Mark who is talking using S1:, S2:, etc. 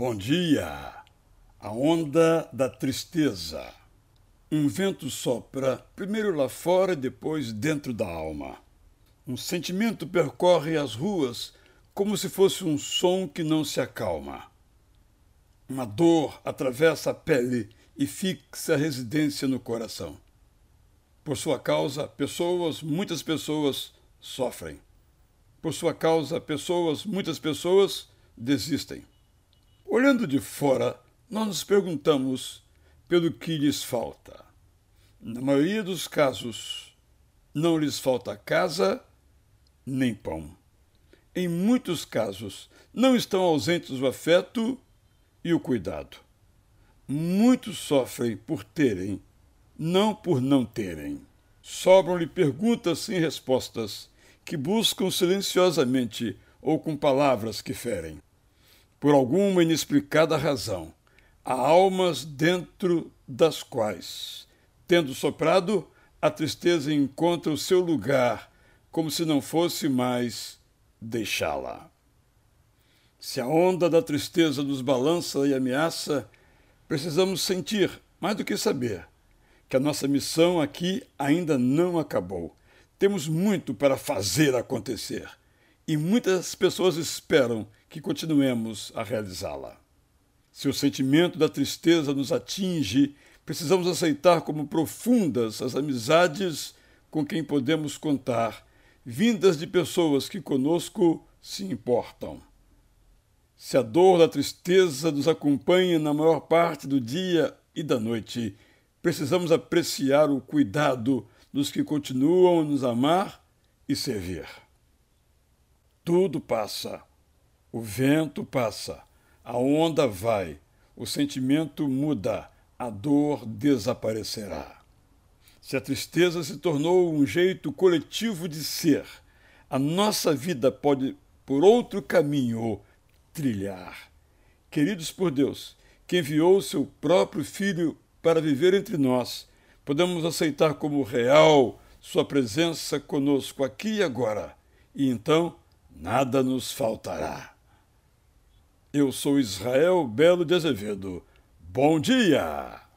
S1: Bom dia! A onda da tristeza. Um vento sopra, primeiro lá fora e depois dentro da alma. Um sentimento percorre as ruas como se fosse um som que não se acalma. Uma dor atravessa a pele e fixa residência no coração. Por sua causa, pessoas, muitas pessoas, sofrem. Por sua causa, pessoas, muitas pessoas, desistem. Olhando de fora, nós nos perguntamos pelo que lhes falta. Na maioria dos casos, não lhes falta casa nem pão. Em muitos casos, não estão ausentes o afeto e o cuidado. Muitos sofrem por terem, não por não terem. Sobram-lhe perguntas sem respostas, que buscam silenciosamente ou com palavras que ferem por alguma inexplicada razão, há almas dentro das quais, tendo soprado, a tristeza encontra o seu lugar, como se não fosse mais deixá-la. Se a onda da tristeza nos balança e ameaça, precisamos sentir, mais do que saber, que a nossa missão aqui ainda não acabou. Temos muito para fazer acontecer e muitas pessoas esperam que continuemos a realizá-la. Se o sentimento da tristeza nos atinge, precisamos aceitar como profundas as amizades com quem podemos contar, vindas de pessoas que conosco se importam. Se a dor da tristeza nos acompanha na maior parte do dia e da noite, precisamos apreciar o cuidado dos que continuam a nos amar e servir. Tudo passa. O vento passa. A onda vai. O sentimento muda. A dor desaparecerá. Se a tristeza se tornou um jeito coletivo de ser, a nossa vida pode, por outro caminho, trilhar. Queridos por Deus, que enviou seu próprio Filho para viver entre nós, podemos aceitar como real sua presença conosco aqui e agora, e então nada nos faltará. Eu sou Israel Belo de Azevedo. Bom dia!